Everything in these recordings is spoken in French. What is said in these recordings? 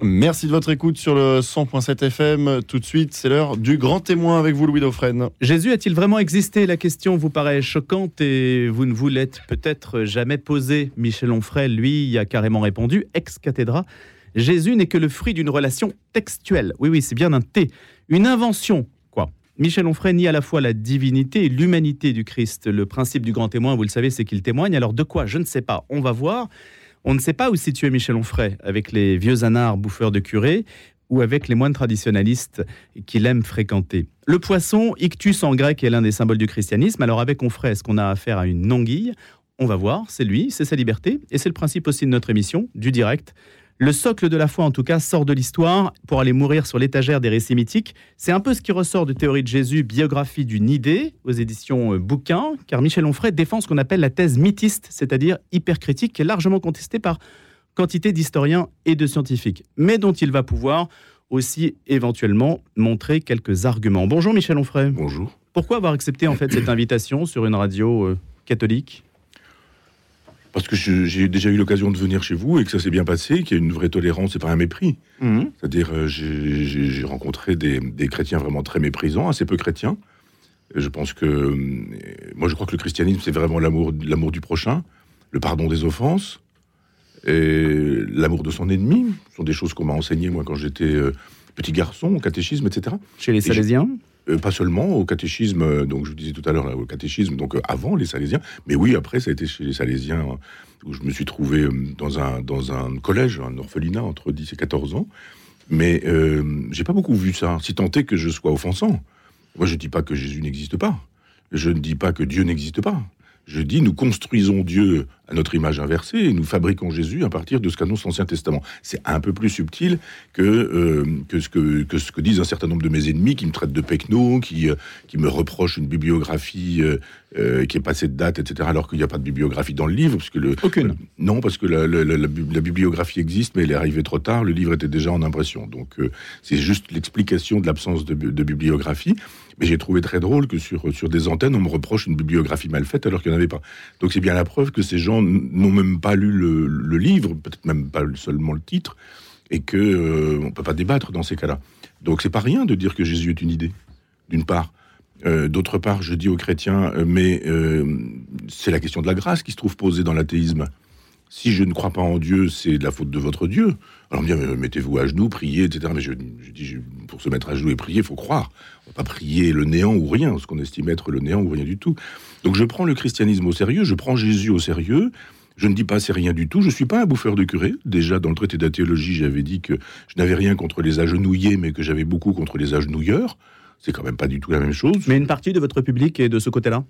Merci de votre écoute sur le 100.7 FM. Tout de suite, c'est l'heure du grand témoin avec vous, Louis Dauphren. Jésus a-t-il vraiment existé? La question vous paraît choquante et vous ne vous l'êtes peut-être jamais posée. Michel Onfray, lui, y a carrément répondu, ex cathedra. Jésus n'est que le fruit d'une relation textuelle. Oui, oui, c'est bien un T. Une invention, quoi. Michel Onfray nie à la fois la divinité et l'humanité du Christ. Le principe du grand témoin, vous le savez, c'est qu'il témoigne. Alors de quoi? Je ne sais pas. On va voir. On ne sait pas où situer Michel Onfray, avec les vieux anards bouffeurs de curés ou avec les moines traditionnalistes qu'il aime fréquenter. Le poisson, ictus en grec, est l'un des symboles du christianisme. Alors avec Onfray, est-ce qu'on a affaire à une anguille On va voir, c'est lui, c'est sa liberté, et c'est le principe aussi de notre émission, du direct. Le socle de la foi, en tout cas, sort de l'histoire pour aller mourir sur l'étagère des récits mythiques. C'est un peu ce qui ressort de Théorie de Jésus, biographie d'une idée, aux éditions euh, Bouquin, car Michel Onfray défend ce qu'on appelle la thèse mythiste, c'est-à-dire hypercritique, qui est largement contestée par quantité d'historiens et de scientifiques, mais dont il va pouvoir aussi éventuellement montrer quelques arguments. Bonjour Michel Onfray. Bonjour. Pourquoi avoir accepté en fait cette invitation sur une radio euh, catholique? Parce que j'ai déjà eu l'occasion de venir chez vous et que ça s'est bien passé, qu'il y a une vraie tolérance et pas un mépris. Mhm. C'est-à-dire, euh, j'ai rencontré des, chrétiens vraiment très méprisants, assez peu chrétiens. je pense que. Euh, moi, je crois que le christianisme, c'est vraiment l'amour du prochain, le pardon des offenses, et l'amour de son ennemi. Ce sont des choses qu'on m'a enseignées, moi, quand j'étais euh, petit garçon, au catéchisme, etc. Chez les Salésiens euh, pas seulement au catéchisme, euh, donc je vous disais tout à l'heure, au catéchisme, donc euh, avant les Salésiens, mais oui, après, ça a été chez les Salésiens, où je me suis trouvé dans un, dans un collège, un orphelinat, entre 10 et 14 ans. Mais j'ai pas beaucoup vu ça, si tant est que je sois offensant. Moi, je dis pas que Jésus n'existe pas. Je ne dis pas que Dieu n'existe pas. Je dis, nous construisons Dieu à notre image inversée et nous fabriquons Jésus à partir de ce qu'annonce l'Ancien Testament. C'est un peu plus subtil que, euh, que, ce que, que, ce que disent un certain nombre de mes ennemis qui me traitent de pecno, qui, euh, qui me reprochent une bibliographie euh, qui est passée de date, etc., alors qu'il n'y a pas de bibliographie dans le livre. Parce que le, Aucune. non, parce que la, la, bibliographie existe, mais elle est arrivée trop tard, le livre était déjà en impression. Donc c'est juste l'explication de l'absence de, de bibliographie. Mais j'ai trouvé très drôle que sur, sur des antennes, on me reproche une bibliographie mal faite alors qu'il n'y en avait pas. Donc c'est bien la preuve que ces gens n'ont même pas lu le, livre, peut-être même pas seulement le titre, et que euh, on peut pas débattre dans ces cas-là. Donc c'est pas rien de dire que Jésus est une idée, d'une part. Euh, d'autre part, je dis aux chrétiens, euh, mais c'est la question de la grâce qui se trouve posée dans l'athéisme. Si je ne crois pas en Dieu, c'est de la faute de votre Dieu. Alors bien, mettez-vous à genoux, priez, etc. Mais je, dis, pour se mettre à genoux et prier, il faut croire. On va pas prier le néant ou rien, ce qu'on estime être le néant ou rien du tout. Donc je prends le christianisme au sérieux, je prends Jésus au sérieux. Je ne dis pas c'est rien du tout. Je suis pas un bouffeur de curé. Déjà dans le traité de la théologie, j'avais dit que je n'avais rien contre les agenouillés, mais que j'avais beaucoup contre les agenouilleurs. C'est quand même pas du tout la même chose. Mais une partie de votre public est de ce côté-là?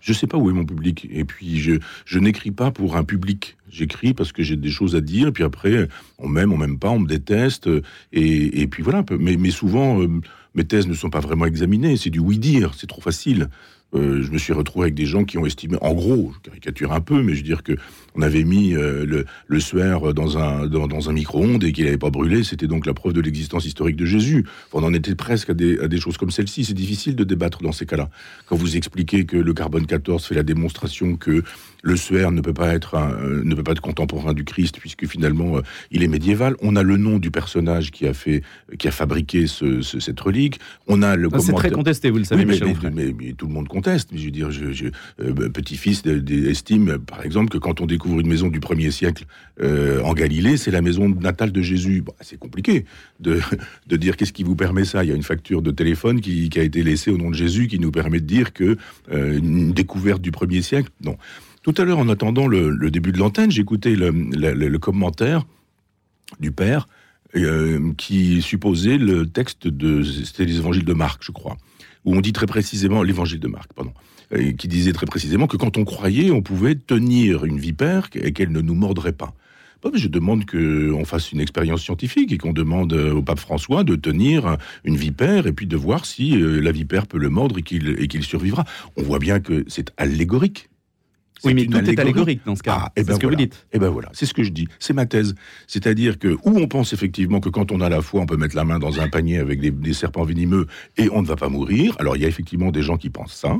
Je sais pas où est mon public. Et puis, je, je n'écris pas pour un public. J'écris parce que j'ai des choses à dire. Et puis après, on m'aime, on m'aime pas, on me déteste. Et, et puis voilà. Mais, mais souvent, euh, mes thèses ne sont pas vraiment examinées. C'est du oui-dire. C'est trop facile. Euh, je me suis retrouvé avec des gens qui ont estimé, en gros, je caricature un peu, mais je veux dire que on avait mis euh, le, le suaire dans un, dans, un micro-ondes et qu'il n'avait pas brûlé, c'était donc la preuve de l'existence historique de Jésus. on en était presque à des, à des choses comme celle-ci. C'est difficile de débattre dans ces cas-là. Quand vous expliquez que le carbone 14 fait la démonstration que le suaire ne peut pas être un, ne peut pas être contemporain du Christ puisque finalement euh, il est médiéval. On a le nom du personnage qui a fait, qui a fabriqué ce, cette relique. On a le. C'est très contesté, vous le savez, mais, mais, tout le monde conteste. Mais je veux dire, je, euh, petit-fils estime, par exemple, que quand on découvre une maison du 1er siècle euh, en Galilée, c'est la maison natale de Jésus. c'est compliqué de, de dire qu'est-ce qui vous permet ça. Il y a une facture de téléphone qui, a été laissée au nom de Jésus qui nous permet de dire que une découverte du 1er siècle. Non. Tout à l'heure, en attendant le, début de l'antenne, j'écoutais le, le, commentaire du père euh, qui supposait le texte de c'était l'évangile de Marc, je crois, où on dit très précisément l'évangile de Marc, pardon, qui disait très précisément que quand on croyait, on pouvait tenir une vipère et qu'elle ne nous mordrait pas. je demande qu'on fasse une expérience scientifique et qu'on demande au pape François de tenir une vipère et puis de voir si euh, la vipère peut le mordre et qu'il survivra. On voit bien que c'est allégorique. Oui, mais tout est allégorique dans ce cas. Ah, eh ben ce que vous dites. Et eh ben voilà, c'est ce que je dis. C'est ma thèse. C'est-à-dire que où on pense effectivement que quand on a la foi, on peut mettre la main dans un panier avec des, serpents venimeux et on ne va pas mourir. Alors il y a effectivement des gens qui pensent ça.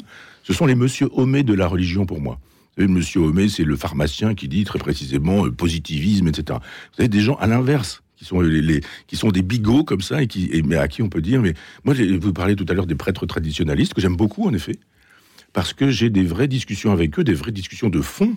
Ce sont les monsieur Homais de la religion pour moi. Vous monsieur Homais, c'est le pharmacien qui dit très précisément euh, positivisme, etc. Vous avez des gens à l'inverse qui sont les, qui sont des bigots comme ça et qui mais à qui on peut dire mais moi vous parlez tout à l'heure des prêtres traditionnalistes que j'aime beaucoup en effet parce que j'ai des vraies discussions avec eux, des vraies discussions de fond.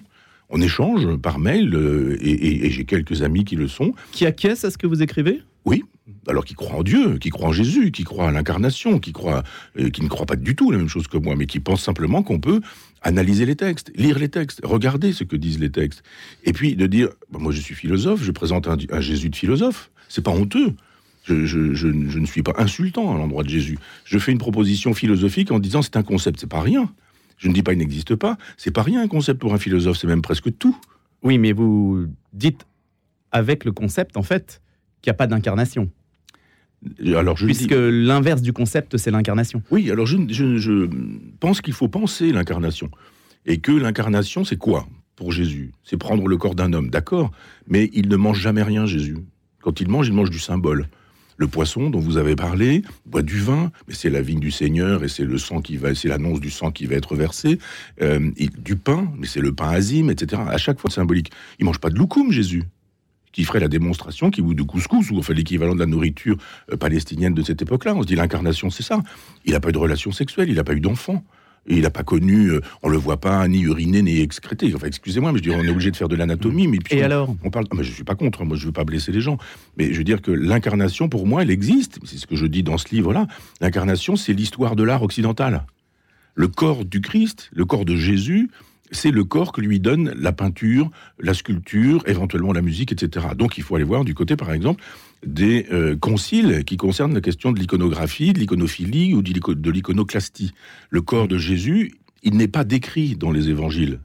On échange par mail euh, et, j'ai quelques amis qui le sont. Qui acquiescent à ce que vous écrivez? Oui, alors qui croient en Dieu, qui croient en Jésus, qui croient à l'incarnation, qui euh, qui ne croient pas du tout la même chose que moi, mais qui pensent simplement qu'on peut analyser les textes, lire les textes, regarder ce que disent les textes, et puis de dire, bah, moi je suis philosophe, je présente un, un Jésus de philosophe, c'est pas honteux. Je, je, ne suis pas insultant à l'endroit de Jésus. Je fais une proposition philosophique en disant c'est un concept, c'est pas rien. Je ne dis pas il n'existe pas, c'est pas rien un concept pour un philosophe, c'est même presque tout. Oui, mais vous dites avec le concept en fait qu'il n'y a pas d'incarnation. Alors je Puisque l'inverse du concept, c'est l'incarnation. Oui, alors je, je pense qu'il faut penser l'incarnation. Et que l'incarnation, c'est quoi pour Jésus? C'est prendre le corps d'un homme, d'accord, mais il ne mange jamais rien, Jésus. Quand il mange, il mange du symbole. Le poisson dont vous avez parlé boit du vin, mais c'est la vigne du Seigneur et c'est le sang qui va, c'est l'annonce du sang qui va être versé. Euh, du pain, mais c'est le pain azime, etc. À chaque fois symbolique. Il mange pas de loukoum, Jésus qui ferait la démonstration, qui ou de couscous, ou enfin l'équivalent de la nourriture euh, palestinienne de cette époque-là. On se dit l'incarnation, c'est ça. Il n'a pas eu de relation sexuelle, il n'a pas eu d'enfant. Et il n'a pas connu, euh, on le voit pas ni uriner ni excréter. Enfin, excusez-moi, mais je dis, on est obligé de faire de l'anatomie. Mais puis, et alors? On parle. Ah, mais je suis pas contre. Moi, je veux pas blesser les gens. Mais je veux dire que l'incarnation, pour moi, elle existe. C'est ce que je dis dans ce livre-là. L'incarnation, c'est l'histoire de l'art occidental. Le corps du Christ, le corps de Jésus, c'est le corps que lui donne la peinture, la sculpture, éventuellement la musique, etc. Donc il faut aller voir du côté, par exemple, des euh, conciles qui concernent la question de l'iconographie, de l'iconophilie ou de l'iconoclastie. Le corps de Jésus, il n'est pas décrit dans les évangiles.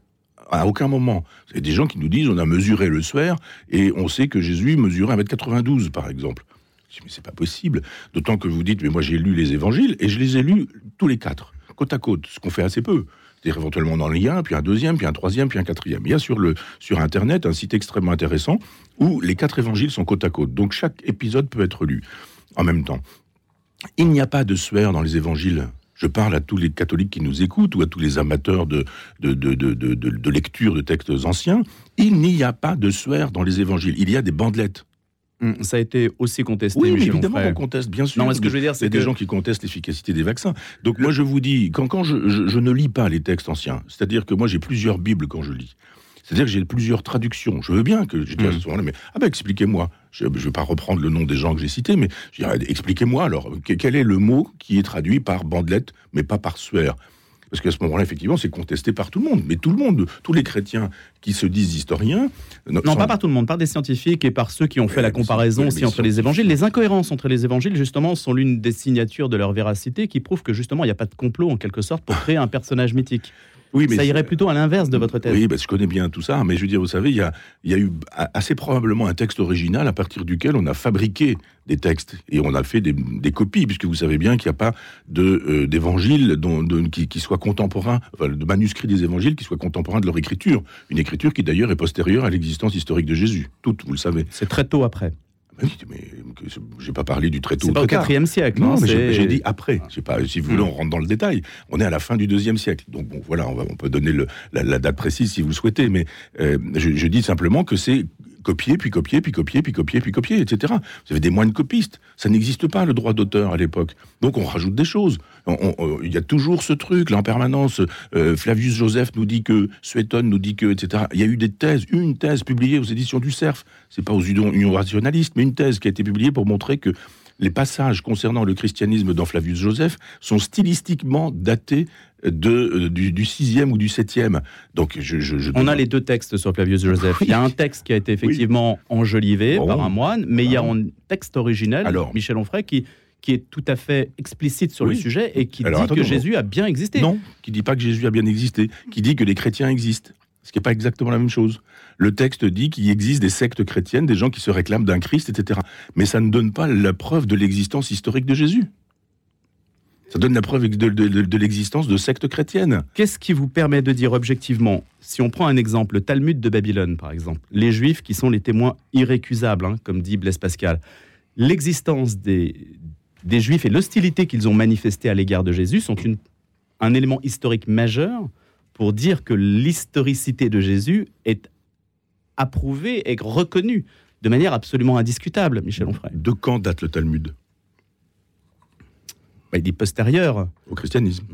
À aucun moment. A des gens qui nous disent on a mesuré le suaire et on sait que Jésus mesurait 1m92, par exemple. Je dis, mais c'est pas possible. D'autant que vous dites, mais moi j'ai lu les évangiles et je les ai lus tous les quatre, côte à côte, ce qu'on fait assez peu c'est-à-dire éventuellement dans le lien, puis un deuxième, puis un troisième, puis un quatrième. Il y a sur, le, sur Internet un site extrêmement intéressant où les quatre évangiles sont côte à côte. Donc chaque épisode peut être lu en même temps. Il n'y a pas de suaire dans les évangiles. Je parle à tous les catholiques qui nous écoutent ou à tous les amateurs de, de, de, de lecture de textes anciens. Il n'y a pas de suaire dans les évangiles. Il y a des bandelettes. Hum, ça a été aussi contesté. Oui, évidemment on conteste, bien sûr. Non, ce que je veux dire, c'est des gens qui contestent l'efficacité des vaccins. Donc moi, je vous dis, quand, quand je, ne lis pas les textes anciens, c'est-à-dire que moi, j'ai plusieurs bibles quand je lis. C'est-à-dire que j'ai plusieurs traductions. Je veux bien que je dise à ce moment-là, mais ah ben expliquez-moi. Je ne vais pas reprendre le nom des gens que j'ai cités, mais expliquez-moi alors quel est le mot qui est traduit par bandelette, mais pas par suaire. Parce qu'à ce moment-là, effectivement, c'est contesté par tout le monde. Mais tout le monde, tous les chrétiens qui se disent historiens. Non, pas par tout le monde, par des scientifiques et par ceux qui ont fait la comparaison aussi entre les évangiles. Les incohérences entre les évangiles, justement, sont l'une des signatures de leur véracité qui prouve que, justement, il n'y a pas de complot, en quelque sorte, pour créer un personnage mythique. Oui, mais ça irait plutôt à l'inverse de votre thèse. Oui, je connais bien tout ça, mais je veux dire, vous savez, il y a, y a eu assez probablement un texte original à partir duquel on a fabriqué des textes et on a fait des, des copies, puisque vous savez bien qu'il n'y a pas euh, d'évangile qui, qui soit contemporain, enfin, de manuscrits des évangiles qui soient contemporains de leur écriture. Une écriture qui d'ailleurs est postérieure à l'existence historique de Jésus. Toute, vous le savez. C'est très tôt après. Oui, mais j'ai pas parlé du très tôt. C'est pas au quatrième siècle. Non, mais j'ai dit après. Pas, si vous voulez, on rentre dans le détail. On est à la fin du deuxième siècle. Donc bon, voilà, on, va, on peut donner le, la, date précise si vous le souhaitez. Mais euh, je, je, dis simplement que c'est copier, puis copier, puis copier, puis copier, puis copier, etc. Vous avez des moines copistes. Ça n'existe pas, le droit d'auteur, à l'époque. Donc on rajoute des choses. Il y a toujours ce truc, là, en permanence. Euh, Flavius Joseph nous dit que, Suétone nous dit que, etc. Il y a eu des thèses, une thèse publiée aux éditions du CERF. C'est pas aux unions rationalistes, mais une thèse qui a été publiée pour montrer que les passages concernant le christianisme dans Flavius Joseph sont stylistiquement datés de, euh, du, du, 6e ou du 7e. Donc, je, On a les deux textes sur Flavius Joseph. Il y a un texte qui a été effectivement enjolivé par un moine, mais il y a un texte originel, Alors, Michel Onfray, qui, qui est tout à fait explicite sur le sujet et qui dit que Jésus a bien existé. Non, qui dit pas que Jésus a bien existé, qui dit que les chrétiens existent ce qui n'est pas exactement la même chose. Le texte dit qu'il existe des sectes chrétiennes, des gens qui se réclament d'un Christ, etc. Mais ça ne donne pas la preuve de l'existence historique de Jésus. Ça donne la preuve de, l'existence de sectes chrétiennes. Qu'est-ce qui vous permet de dire objectivement, si on prend un exemple, le Talmud de Babylone par exemple, les Juifs qui sont les témoins irrécusables, hein, comme dit Blaise Pascal, l'existence des, des Juifs et l'hostilité qu'ils ont manifestée à l'égard de Jésus sont une, un élément historique majeur pour dire que l'historicité de Jésus est approuvée et reconnue de manière absolument indiscutable, Michel Onfray. De quand date le Talmud? Il dit postérieur. Au christianisme.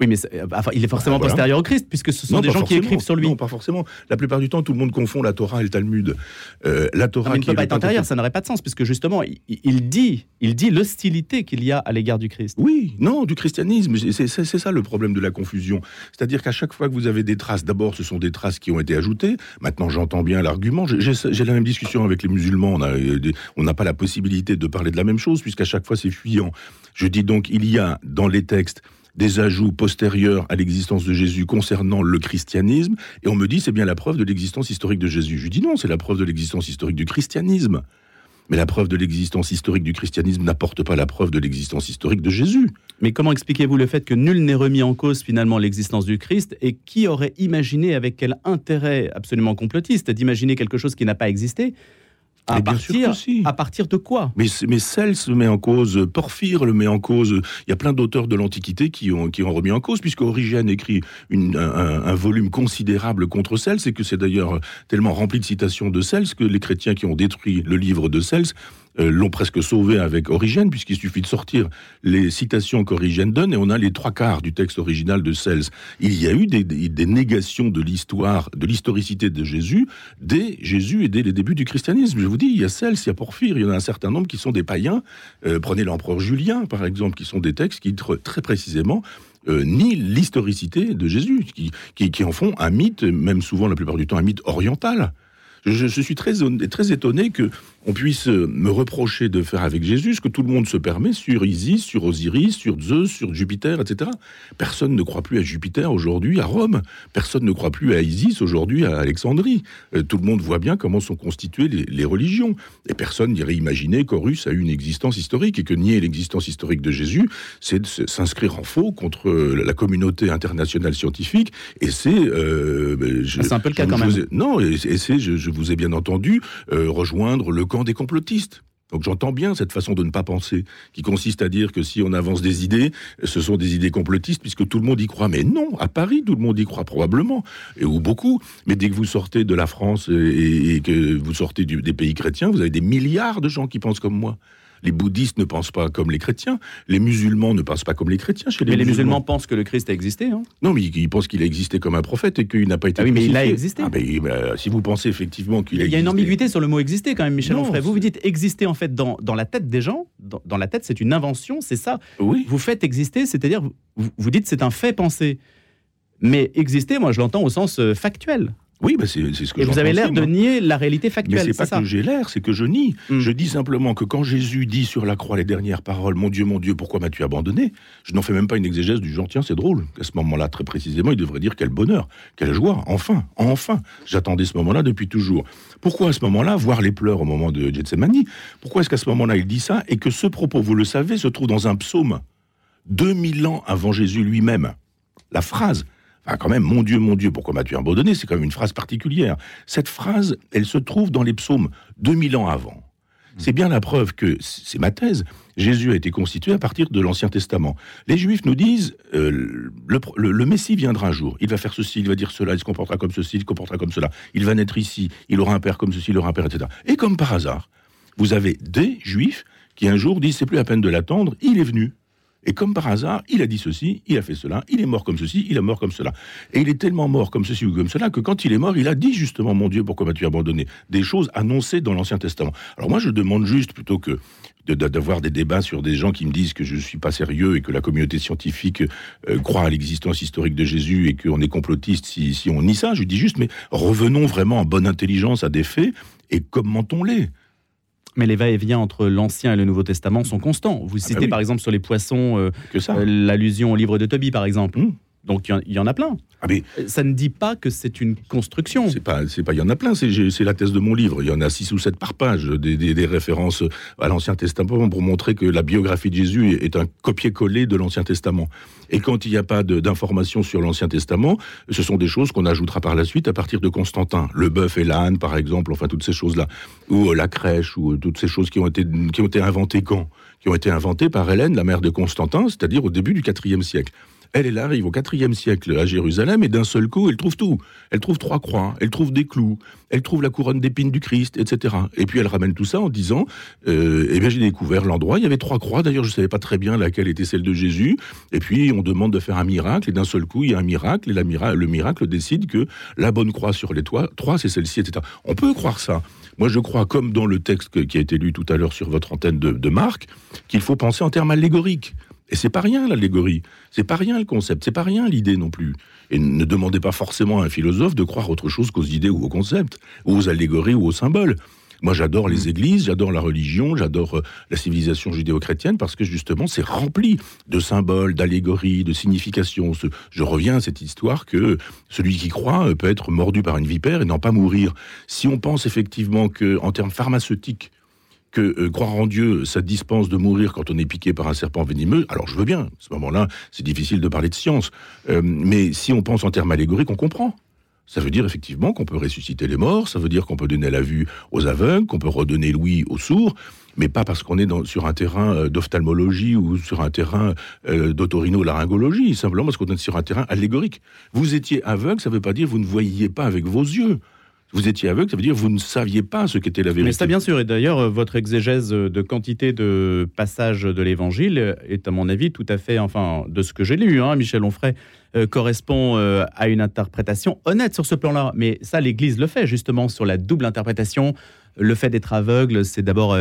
Oui, mais euh, enfin, il est forcément Bah, voilà. postérieur au Christ, puisque ce sont Non, des gens qui écrivent sur lui. Non, pas forcément. La plupart du temps, tout le monde confond la Torah et le Talmud. Euh, la Non, Torah mais il ne peut est pas être antérieur, Pentateuque- ça n'aurait pas de sens, puisque justement, il, il dit, il dit l'hostilité qu'il y a à l'égard du Christ. Oui, non, du christianisme. C'est ça le problème de la confusion. C'est-à-dire qu'à chaque fois que vous avez des traces, d'abord, ce sont des traces qui ont été ajoutées. Maintenant, j'entends bien l'argument. J'ai- la même discussion avec les musulmans. Euh, on n'a pas la possibilité de parler de la même chose, puisqu'à chaque fois, c'est fuyant. Je dis donc, il y a dans les textes des ajouts postérieurs à l'existence de Jésus concernant le christianisme, et on me dit c'est bien la preuve de l'existence historique de Jésus. Je dis non, c'est la preuve de l'existence historique du christianisme. Mais la preuve de l'existence historique du christianisme n'apporte pas la preuve de l'existence historique de Jésus. Mais comment expliquez-vous le fait que nul n'est remis en cause finalement l'existence du Christ et qui aurait imaginé avec quel intérêt absolument complotiste d'imaginer quelque chose qui n'a pas existé à partir, si. à partir de quoi? Mais, mais Cels le met en cause, Porphyre le met en cause. Il y a plein d'auteurs de l'Antiquité qui ont, qui ont remis en cause, puisque Origène écrit une- un, un- un volume considérable contre Cels, et que c'est d'ailleurs tellement rempli de citations de Cels que les chrétiens qui ont détruit le livre de Cels euh, l'ont presque sauvé avec Origène, puisqu'il suffit de sortir les citations qu'Origène donne, et on a les trois quarts du texte original de Cels. Il y a eu des, négations de l'histoire, de l'historicité de Jésus, dès Jésus et dès les débuts du christianisme. Je vous dis, il y a Cels, il y a Porphyre, il y en a un certain nombre qui sont des païens. Euh, prenez l'empereur Julien, par exemple, qui sont des textes qui, tr- très précisément, euh, nient l'historicité de Jésus, qui, qui, en font un mythe, même souvent la plupart du temps un mythe oriental. Je, je suis très, très étonné que on puisse me reprocher de faire avec Jésus ce que tout le monde se permet sur Isis, sur Osiris, sur Zeus, sur Jupiter, etc. Personne ne croit plus à Jupiter aujourd'hui à Rome. Personne ne croit plus à Isis aujourd'hui à Alexandrie. Euh, tout le monde voit bien comment sont constituées les, les religions. Et personne n'irait imaginer qu'Horus a eu une existence historique et que nier l'existence historique de Jésus, c'est de s'inscrire en faux contre euh, la communauté internationale scientifique. Et c'est... euh, Ah, c'est un peu le cas quand même. ai- non, et, et c'est, je, je vous ai bien entendu, euh, rejoindre le des complotistes. Donc j'entends bien cette façon de ne pas penser, qui consiste à dire que si on avance des idées, ce sont des idées complotistes, puisque tout le monde y croit. Mais non, à Paris, tout le monde y croit probablement, et, ou beaucoup. Mais dès que vous sortez de la France et, que vous sortez des pays chrétiens, vous avez des milliards de gens qui pensent comme moi. Les bouddhistes ne pensent pas comme les chrétiens, les musulmans ne pensent pas comme les chrétiens. Chez les, Mais les musulmans pensent que le Christ a existé. hein. non, mais ils ils pensent qu'il a existé comme un prophète et qu'il n'a pas été. Ah oui, mais il a existé. Ah, mais, euh, si vous pensez effectivement qu'il a Il y a une ambiguïté sur le mot exister quand même, Michel Onfray. Vous vous dites exister en fait dans, dans la tête des gens. Dans, dans la tête, c'est une invention, c'est ça. Oui. Vous faites exister, c'est-à-dire vous, vous dites c'est un fait pensé. Mais exister, moi je l'entends au sens euh, factuel. Oui, bah, c'est ce que Et vous avez l'air de nier la réalité Mais factuelle, c'est c'est pas ça que j'ai l'air, c'est que je nie. Hmm. Je dis simplement que quand Jésus dit sur la croix les dernières paroles, mon Dieu, mon Dieu, pourquoi m'as-tu abandonné? Je n'en fais même pas une exégèse du genre, tiens, c'est drôle. À ce moment-là, très précisément, il devrait dire quel bonheur, quelle joie, enfin, enfin. J'attendais ce moment-là depuis toujours. Pourquoi à ce moment-là, voir les pleurs au moment de Gethsemane? Pourquoi est-ce qu'à ce moment-là, il dit ça et que ce propos, vous le savez, se trouve dans un psaume 2000 ans avant Jésus lui-même? La phrase Enfin, quand même, mon Dieu, mon Dieu, pourquoi m'as-tu abandonné? C'est quand même une phrase particulière. Cette phrase, elle se trouve dans les psaumes 2000 ans avant. C'est bien la preuve que, c'est ma thèse, Jésus a été constitué à partir de l'Ancien Testament. Les Juifs nous disent, euh, le, le- Messie viendra un jour, il va faire ceci, il va dire cela, il se comportera comme ceci, il se comportera comme cela, il va naître ici, il aura un père comme ceci, il aura un père, etc. Et comme par hasard, vous avez des Juifs qui un jour disent, c'est plus la peine de l'attendre, il est venu. Et comme par hasard, il a dit ceci, il a fait cela, il est mort comme ceci, il est mort comme cela. Et il est tellement mort comme ceci ou comme cela que quand il est mort, il a dit justement, mon Dieu, pourquoi m'as-tu abandonné? Des choses annoncées dans l'Ancien Testament. Alors moi, je demande juste, plutôt que d'avoir des débats sur des gens qui me disent que je ne suis pas sérieux et que la communauté scientifique euh, croit à l'existence historique de Jésus et qu'on est complotiste si on nie ça, je dis juste, mais revenons vraiment en bonne intelligence à des faits et commentons-les. Mais les va-et-vient entre l'Ancien et le Nouveau Testament sont constants. Vous citez bah oui. par exemple sur les poissons euh, euh, l'allusion au livre de Tobie, par exemple. Hmm. Donc il y en- il y, en a plein. Ah mais Euh, Ça ne dit pas que c'est une construction. C'est pas, c'est pas, il y en a plein. C'est, la thèse de mon livre. Il y en a six ou sept par page, des, des- des références à l'Ancien Testament pour montrer que la biographie de Jésus est, un copier-coller de l'Ancien Testament. Et quand il n'y a pas d'informations sur l'Ancien Testament, ce sont des choses qu'on ajoutera par la suite à partir de Constantin. Le bœuf et l'âne, par exemple, enfin toutes ces choses-là, ou euh, la crèche, ou euh, toutes ces choses qui ont été, qui ont été inventées quand? Qui ont été inventées par Hélène, la mère de Constantin, c'est-à-dire au début du IVe siècle. Elle, arrive au IVe siècle à Jérusalem et d'un seul coup, elle trouve tout. Elle trouve trois croix, elle trouve des clous, elle trouve la couronne d'épines du Christ, etc. Et puis elle ramène tout ça en disant euh, Eh bien, j'ai découvert l'endroit, il y avait trois croix. D'ailleurs, je ne savais pas très bien laquelle était celle de Jésus. Et puis, on demande de faire un miracle, et d'un seul coup, il y a un miracle, et le miracle décide que la bonne croix sur les toits, trois, c'est celle-ci, etc. On peut croire ça. Moi, je crois, comme dans le texte qui a été lu tout à l'heure sur votre antenne de, de Marc, qu'il faut penser en termes allégoriques. Et c'est pas rien l'allégorie, c'est pas rien le concept, c'est pas rien l'idée non plus. Et ne demandez pas forcément à un philosophe de croire autre chose qu'aux idées ou aux concepts, ou aux allégories ou aux symboles. Moi, j'adore les églises, j'adore la religion, j'adore euh, la civilisation judéo-chrétienne parce que justement, c'est rempli de symboles, d'allégories, de significations. Je reviens à cette histoire que celui qui croit euh, peut être mordu par une vipère et n'en pas mourir. Si on pense effectivement que, en termes pharmaceutiques, que euh, croire en Dieu, ça dispense de mourir quand on est piqué par un serpent venimeux, alors je veux bien. À ce moment-là, c'est difficile de parler de science. Euh, mais si on pense en termes allégoriques, on comprend. Ça veut dire effectivement qu'on peut ressusciter les morts, ça veut dire qu'on peut donner la vue aux aveugles, qu'on peut redonner l'ouïe aux sourds, mais pas parce qu'on est sur un terrain euh, d'ophtalmologie ou sur un terrain d'autorino-laryngologie, simplement parce qu'on est sur un terrain allégorique. Vous étiez aveugle, ça ne veut pas dire que vous ne voyiez pas avec vos yeux vous étiez aveugle, ça veut dire que vous ne saviez pas ce qu'était la vérité. Mais ça, bien sûr. Et d'ailleurs, euh, votre exégèse de quantité de passages de l'Évangile est, à mon avis, tout à fait, enfin, de ce que j'ai lu, hein, Michel Onfray, euh, correspond euh, à une interprétation honnête sur ce plan-là. Mais ça, l'Église le fait, justement, sur la double interprétation le fait d'être aveugle, c'est d'abord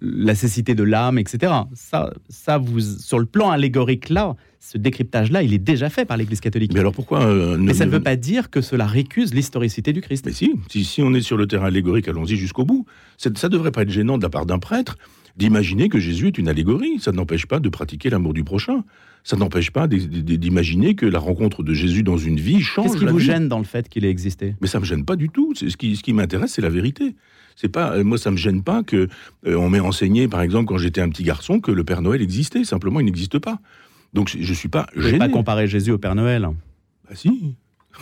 la cécité de l'âme, etc. Ça, ça vous, sur le plan allégorique là, ce décryptage-là, il est déjà fait par l'Église catholique. Mais alors pourquoi euh, Mais ça ne veut pas dire que cela récuse l'historicité du Christ. Mais si, si, on est sur le terrain allégorique, allons-y jusqu'au bout. Ça ne devrait pas être gênant de la part d'un prêtre d'imaginer que Jésus est une allégorie. Ça n'empêche pas de pratiquer l'amour du prochain. Ça n'empêche pas d'imaginer que la rencontre de Jésus dans une vie change. Qu'est-ce qui vous gêne dans le fait qu'il ait existé? Mais ça me gêne pas du tout. Ce qui, ce qui m'intéresse, c'est la vérité. C'est pas, euh, moi, ça me gêne pas que euh, on m'ait enseigné, par exemple, quand j'étais un petit garçon, que le Père Noël existait. Simplement, il n'existe pas. Donc je suis pas gêné. Je pas comparer Jésus au Père Noël? Bah si.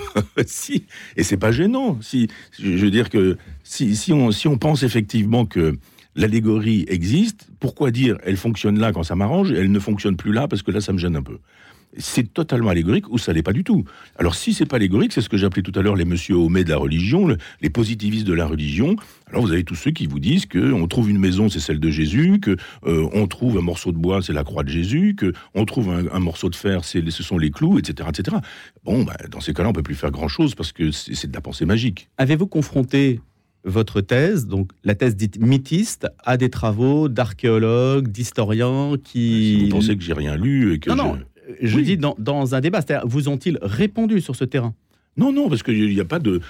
si, et c'est pas gênant. Si, je veux dire que si, si, on, si on pense effectivement que l'allégorie existe, pourquoi dire elle fonctionne là quand ça m'arrange, et elle ne fonctionne plus là parce que là ça me gêne un peu? C'est totalement allégorique ou ça l'est pas du tout. Alors si c'est pas allégorique, c'est ce que j'appelais tout à l'heure les monsieur Homais de la religion, les positivistes de la religion. Alors vous avez tous ceux qui vous disent que on trouve une maison, c'est celle de Jésus, que euh, on trouve un morceau de bois, c'est la croix de Jésus, que on trouve un, morceau de fer, c'est ce sont les clous, etc., etc. Bon, bah, dans ces cas-là, on peut plus faire grand chose parce que c'est de la pensée magique. Avez-vous confronté votre thèse, donc la thèse dite mythiste, à des travaux d'archéologues, d'historiens qui. Si vous pensez que j'ai rien lu et que. Non, non je dis dans, un débat. C'est-à-dire, vous ont-ils répondu sur ce terrain? Non, non, parce qu'il n'y a pas de.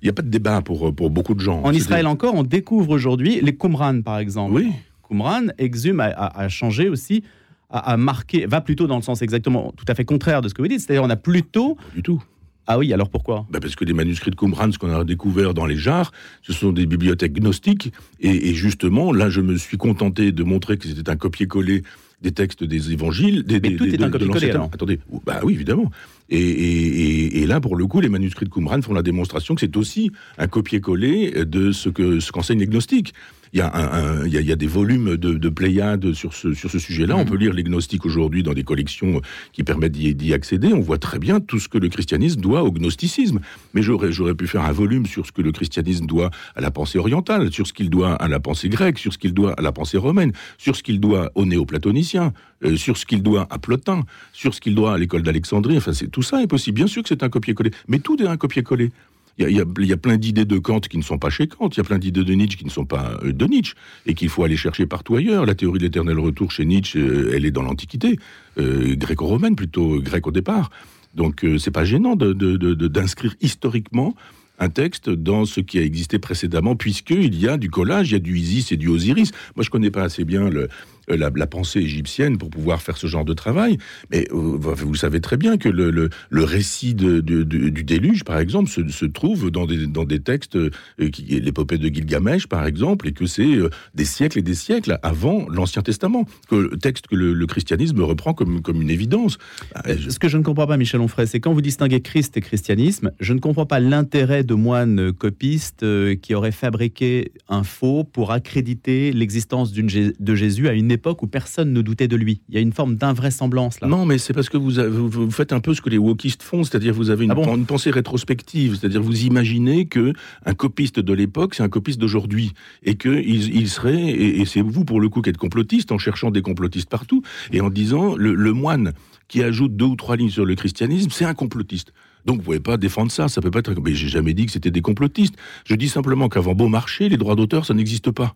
Il n'y a pas de débat pour, pour beaucoup de gens. En Israël encore, on découvre aujourd'hui les Qumran, par exemple. Oui. Qumran exhume, a, changé aussi, a, marqué, va plutôt dans le sens exactement tout à fait contraire de ce que vous dites. C'est-à-dire, on a plutôt. du tout. Ah oui, alors pourquoi? Bah Parce que les manuscrits de Qumran, ce qu'on a découvert dans les jars, ce sont des bibliothèques gnostiques. Et, et justement, là, je me suis contenté de montrer que c'était un copier-coller des textes des évangiles. Des, Mais tout est un copier-coller. Attendez, bah oui, évidemment. Et, là, pour le coup, les manuscrits de Qumran font la démonstration que c'est aussi un copier-coller de ce que ce qu'enseignent les gnostiques. Il y, a un, il, y a, des volumes de, de Pléiades sur ce, sur ce sujet-là. On mm. peut lire les gnostiques aujourd'hui dans des collections qui permettent d'y accéder. On voit très bien tout ce que le christianisme doit au gnosticisme. Mais j'aurais, j'aurais pu faire un volume sur ce que le christianisme doit à la pensée orientale, sur ce qu'il doit à la pensée grecque, sur ce qu'il doit à la pensée romaine, sur ce qu'il doit aux néoplatoniciens, euh, sur ce qu'il doit à Plotin, sur ce qu'il doit à l'école d'Alexandrie. Enfin, c'est, tout ça est possible. Bien sûr que c'est un copier-coller. Mais tout est un copier-coller. Il y, a, plein d'idées de Kant qui ne sont pas chez Kant, il y a plein d'idées de Nietzsche qui ne sont pas euh, de Nietzsche, et qu'il faut aller chercher partout ailleurs. La théorie de l'éternel retour chez Nietzsche, euh, elle est dans l'Antiquité, euh, gréco-romaine plutôt, grec au départ. Donc c'est pas gênant d'inscrire historiquement un texte dans ce qui a existé précédemment, puisqu'il y a du collage, il y a du Isis et du Osiris. Moi, je connais pas assez bien le, euh, la, pensée égyptienne pour pouvoir faire ce genre de travail. Mais euh, vous savez très bien que le, récit de, du déluge, par exemple, se, trouve dans des, dans des textes, euh, l'épopée de Gilgamesh, par exemple, et que c'est des siècles et des siècles avant l'Ancien Testament, que texte que le, christianisme reprend comme, comme une évidence. Bah, ce que je ne comprends pas, Michel Onfray, c'est quand vous distinguez Christ et christianisme, je ne comprends pas l'intérêt de moines copistes qui auraient fabriqué un faux pour accréditer l'existence de Jésus à une époque époque où personne ne doutait de lui. Il y a une forme d'invraisemblance là. Non, mais c'est parce que vous, avez- vous- vous faites un peu ce que les wokistes font, c'est-à-dire vous avez une, Ah bon une pensée rétrospective, c'est-à-dire vous imaginez que un copiste de l'époque, c'est un copiste d'aujourd'hui, et que il, il serait, et, et c'est vous pour le coup qui êtes complotiste, en cherchant des complotistes partout, et en disant le, le moine qui ajoute deux ou trois lignes sur le christianisme, c'est un complotiste. Donc vous pouvez pas défendre ça, ça peut pas être. Mais j'ai jamais dit que c'était des complotistes. Je dis simplement qu'avant Beaumarchais, les droits d'auteur, ça n'existe pas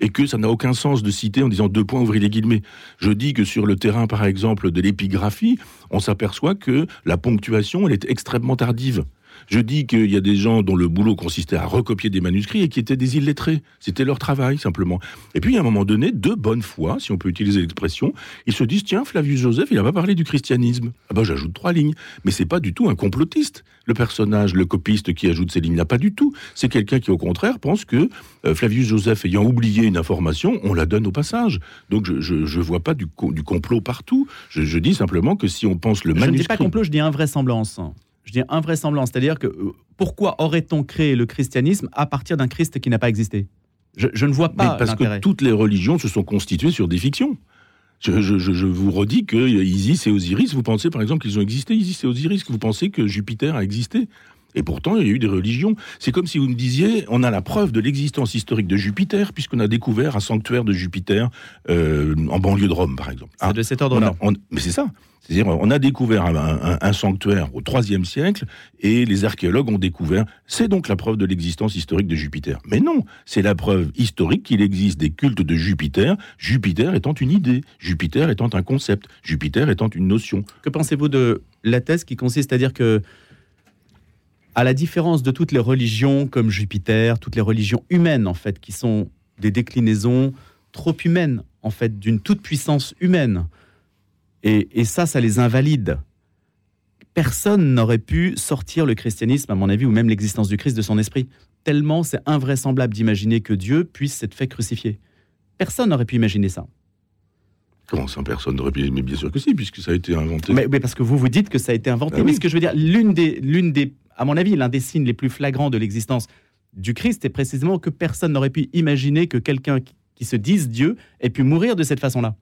et que ça n'a aucun sens de citer en disant deux points, ouvrez les guillemets. Je dis que sur le terrain, par exemple, de l'épigraphie, on s'aperçoit que la ponctuation, elle est extrêmement tardive. Je dis qu'il y a des gens dont le boulot consistait à recopier des manuscrits et qui étaient des illettrés. C'était leur travail, simplement. Et puis, à un moment donné, de bonne foi, si on peut utiliser l'expression, ils se disent, tiens, Flavius Joseph, il n'a pas parlé du christianisme. Ah ben, j'ajoute trois lignes. Mais c'est pas du tout un complotiste. Le personnage, le copiste qui ajoute ces lignes-là, pas du tout. C'est quelqu'un qui, au contraire, pense que euh, Flavius Joseph, ayant oublié une information, on la donne au passage. Donc, je, je, je vois pas du, co- du complot partout. Je, je dis simplement que si on pense le Je ne dis manuscrit... pas complot, je dis invraisemblance. Je dis invraisemblance, c'est-à-dire que euh, pourquoi aurait-on créé le christianisme à partir d'un Christ qui n'a pas existé? Je, je ne vois Mais pas parce que toutes les religions se sont constituées sur des fictions. Je, je- je- je vous redis que Isis et Osiris, vous pensez par exemple qu'ils ont existé, Isis et Osiris, que vous pensez que Jupiter a existé? Et pourtant, il y a eu des religions. C'est comme si vous me disiez, on a la preuve de l'existence historique de Jupiter, puisqu'on a découvert un sanctuaire de Jupiter euh, en banlieue de Rome, par exemple. C'est Ah, de cet ordre-là. mais c'est ça. C'est-à-dire, on a découvert un, un- un sanctuaire au IIIe siècle et les archéologues ont découvert. C'est donc la preuve de l'existence historique de Jupiter. Mais non, c'est la preuve historique qu'il existe des cultes de Jupiter, Jupiter étant une idée, Jupiter étant un concept, Jupiter étant une notion. Que pensez-vous de la thèse qui consiste à dire que, à la différence de toutes les religions comme Jupiter, toutes les religions humaines en fait, qui sont des déclinaisons trop humaines en fait d'une toute puissance humaine, et, et ça, ça les invalide. Personne n'aurait pu sortir le christianisme, à mon avis, ou même l'existence du Christ de son esprit. Tellement c'est invraisemblable d'imaginer que Dieu puisse s'être fait crucifier. Personne n'aurait pu imaginer ça. Comment ça, personne n'aurait pu Mais bien sûr que si, puisque ça a été inventé. Mais, mais parce que vous vous dites que ça a été inventé. Ah oui. Mais ce que je veux dire, l'une des, l'une des, à mon avis, l'un des signes les plus flagrants de l'existence du Christ est précisément que personne n'aurait pu imaginer que quelqu'un qui, se dise Dieu ait pu mourir de cette façon-là.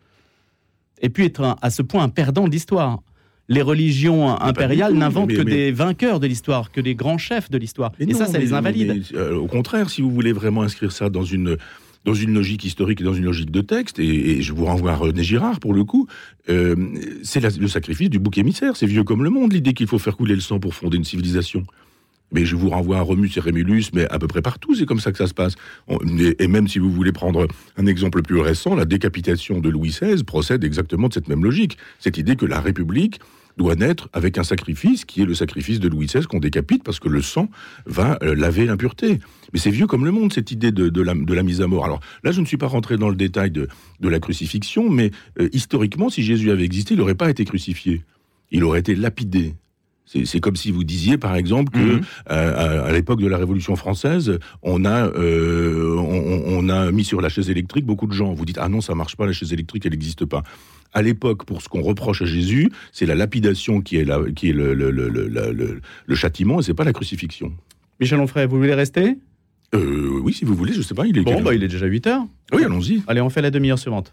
Et puis être un- à ce point un perdant de l'histoire. Les religions impériales n'inventent que mais- des vainqueurs de l'histoire, que des grands chefs de l'histoire. Et ça, ça mais- les invalide. mais, euh, au contraire, si vous voulez vraiment inscrire ça dans une dans une logique historique et dans une logique de texte, et, je vous renvoie à René Girard pour le coup, euh, c'est le sacrifice du bouc émissaire. C'est vieux comme le monde, l'idée qu'il faut faire couler le sang pour fonder une civilisation. Mais je vous renvoie à Romus et Rémulus, mais à peu près partout, c'est comme ça que ça se passe. Et, même si vous voulez prendre un exemple plus récent, la décapitation de Louis XVI procède exactement de cette même logique. Cette idée que la République doit naître avec un sacrifice qui est le sacrifice de Louis XVI qu'on décapite parce que le sang va euh, laver l'impureté. Mais c'est vieux comme le monde, cette idée de, la, mise à mort. Alors là, je ne suis pas rentré dans le détail de, de la crucifixion, mais euh, historiquement, si Jésus avait existé, il n'aurait pas été crucifié. Il aurait été lapidé. C'est comme si vous disiez, par exemple, que Mhm. euh, à, à l'époque de la Révolution française, on a, euh, on, on a mis sur la chaise électrique beaucoup de gens. Vous dites ah non, ça marche pas, la chaise électrique, elle n'existe pas. À l'époque, pour ce qu'on reproche à Jésus, c'est la lapidation qui est, la, qui est le, le, le, le, le- châtiment, et c'est pas la crucifixion. Michel Onfray, vous voulez rester? Euh, oui, si vous voulez, je sais pas, il est. Bon, bah, il est déjà 8 heures. Oui, allons-y. Allez, on fait la demi-heure suivante.